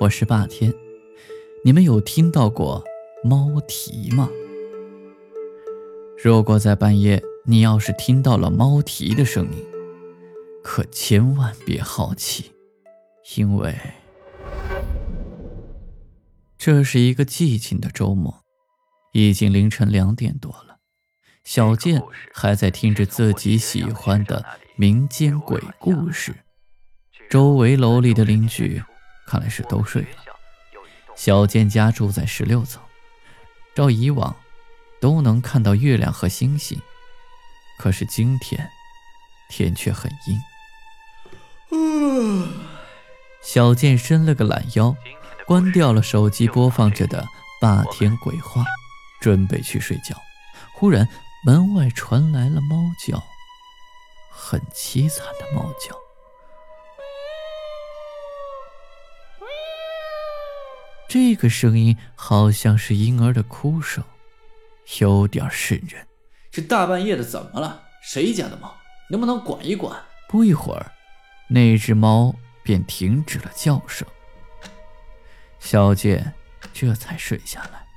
我是霸天。你们有听到过猫啼吗？如果在半夜你要是听到了猫啼的声音，可千万别好奇，因为这是一个寂静的周末，已经凌晨两点多了。小健还在听着自己喜欢的民间鬼故事，周围楼里的邻居看来是都睡了。小健家住在十六层，照以往都能看到月亮和星星，可是今天天却很阴。小健伸了个懒腰，关掉了手机播放着的霸天鬼话，准备去睡觉。忽然。门外传来了猫叫，很凄惨的猫叫。这个声音好像是婴儿的哭声，有点瘆人。这大半夜的怎么了？谁家的猫？能不能管一管？不一会儿，那只猫便停止了叫声。小健这才睡下来。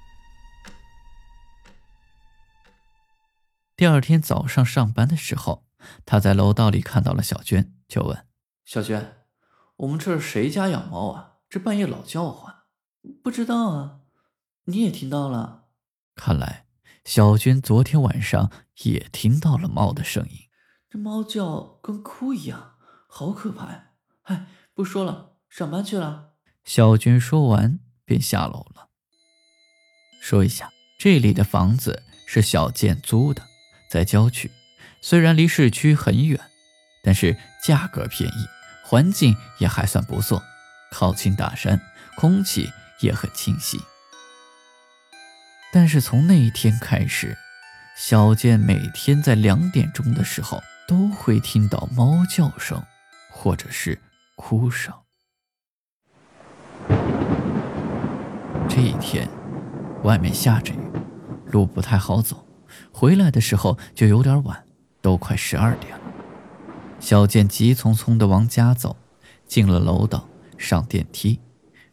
第二天早上上班的时候，他在楼道里看到了小娟，就问：“小娟，我们这是谁家养猫啊？这半夜老叫唤。”“不知道啊，你也听到了？”看来小娟昨天晚上也听到了猫的声音。这猫叫跟哭一样，好可怕呀！哎，不说了，上班去了。小娟说完便下楼了。说一下，这里的房子是小建租的。在郊区，虽然离市区很远，但是价格便宜，环境也还算不错，靠近大山，空气也很清晰。但是从那一天开始，小健每天在两点钟的时候都会听到猫叫声，或者是哭声。这一天，外面下着雨，路不太好走。回来的时候就有点晚，都快十二点了。小健急匆匆地往家走，进了楼道，上电梯，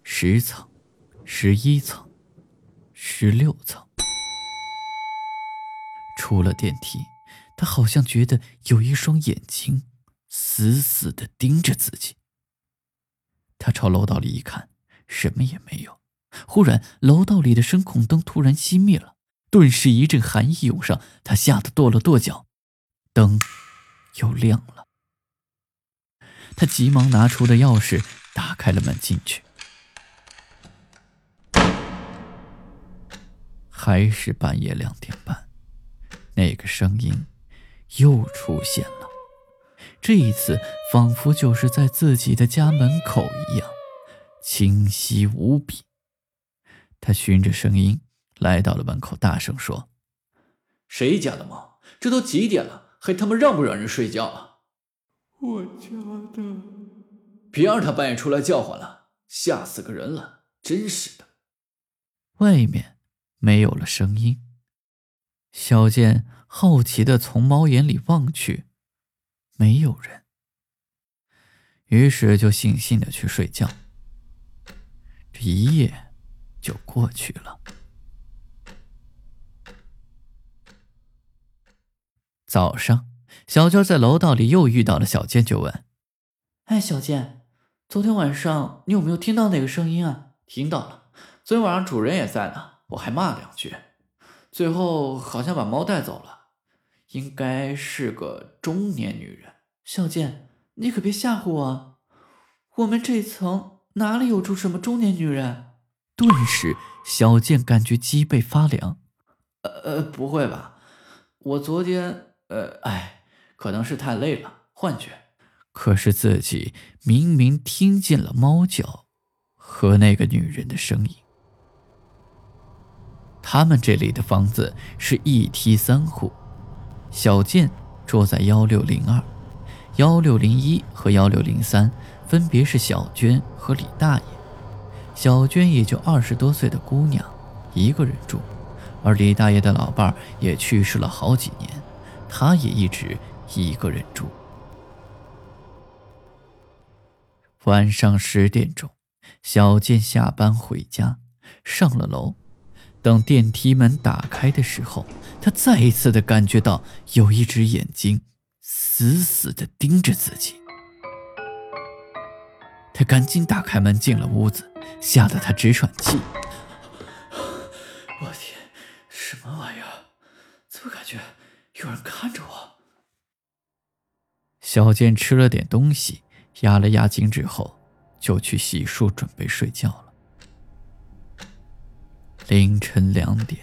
十层，十一层，十六层。出了电梯，他好像觉得有一双眼睛死死地盯着自己。他朝楼道里一看，什么也没有。忽然，楼道里的声控灯突然熄灭了。顿时一阵寒意涌上，他吓得跺了跺脚，灯又亮了。他急忙拿出了钥匙，打开了门进去。还是半夜两点半，那个声音又出现了。这一次仿佛就是在自己的家门口一样，清晰无比。他循着声音。来到了门口，大声说：“谁家的猫？这都几点了，还他妈让不让人睡觉啊？”“我家的。”“别让他半夜出来叫唤了，吓死个人了！真是的。”外面没有了声音。小健好奇的从猫眼里望去，没有人。于是就悻悻的去睡觉。这一夜就过去了。早上，小娟在楼道里又遇到了小健，就问：“哎，小健，昨天晚上你有没有听到那个声音啊？”“听到了，昨天晚上主人也在呢，我还骂两句，最后好像把猫带走了，应该是个中年女人。”“小贱，你可别吓唬我，我们这层哪里有住什么中年女人？”顿时，小贱感觉脊背发凉。“呃呃，不会吧？我昨天……”呃，哎，可能是太累了，幻觉。可是自己明明听见了猫叫和那个女人的声音。他们这里的房子是一梯三户，小建住在幺六零二、幺六零一和幺六零三，分别是小娟和李大爷。小娟也就二十多岁的姑娘，一个人住，而李大爷的老伴儿也去世了好几年。他也一直一个人住。晚上十点钟，小建下班回家，上了楼。等电梯门打开的时候，他再一次的感觉到有一只眼睛死死的盯着自己。他赶紧打开门进了屋子，吓得他直喘气。我天，什么玩意儿？怎么感觉有人看着我？小健吃了点东西，压了压惊之后，就去洗漱准备睡觉了。凌晨两点，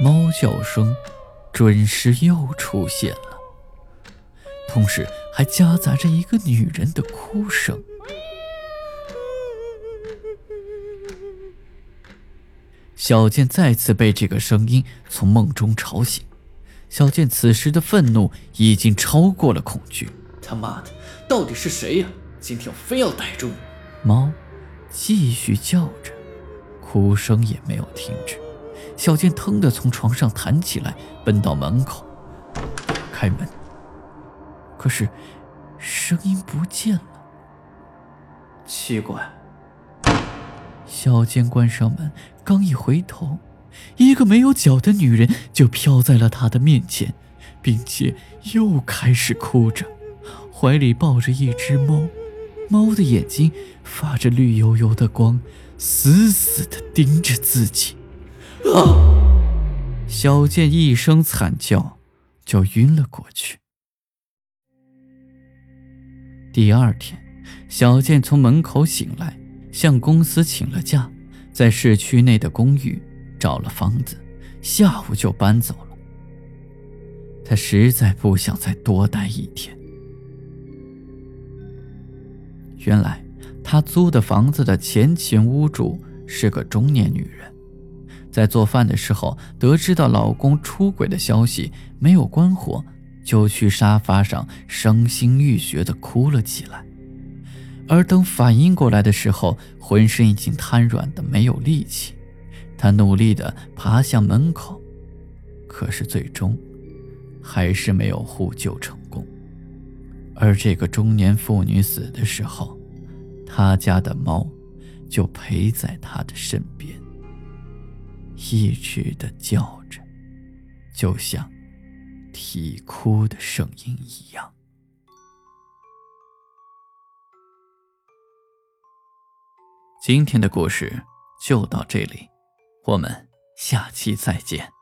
猫叫声准时又出现了，同时还夹杂着一个女人的哭声。小健再次被这个声音从梦中吵醒。小健此时的愤怒已经超过了恐惧。他妈的，到底是谁呀？今天我非要逮住你！猫继续叫着，哭声也没有停止。小健腾地从床上弹起来，奔到门口，开门。可是声音不见了。奇怪。小健关上门，刚一回头，一个没有脚的女人就飘在了他的面前，并且又开始哭着，怀里抱着一只猫，猫的眼睛发着绿油油的光，死死地盯着自己。啊！小健一声惨叫，就晕了过去。第二天，小健从门口醒来。向公司请了假，在市区内的公寓找了房子，下午就搬走了。他实在不想再多待一天。原来，他租的房子的前前屋主是个中年女人，在做饭的时候得知到老公出轨的消息，没有关火，就去沙发上伤心欲绝的哭了起来。而等反应过来的时候，浑身已经瘫软的没有力气。他努力的爬向门口，可是最终还是没有呼救成功。而这个中年妇女死的时候，他家的猫就陪在他的身边，一直的叫着，就像啼哭的声音一样。今天的故事就到这里，我们下期再见。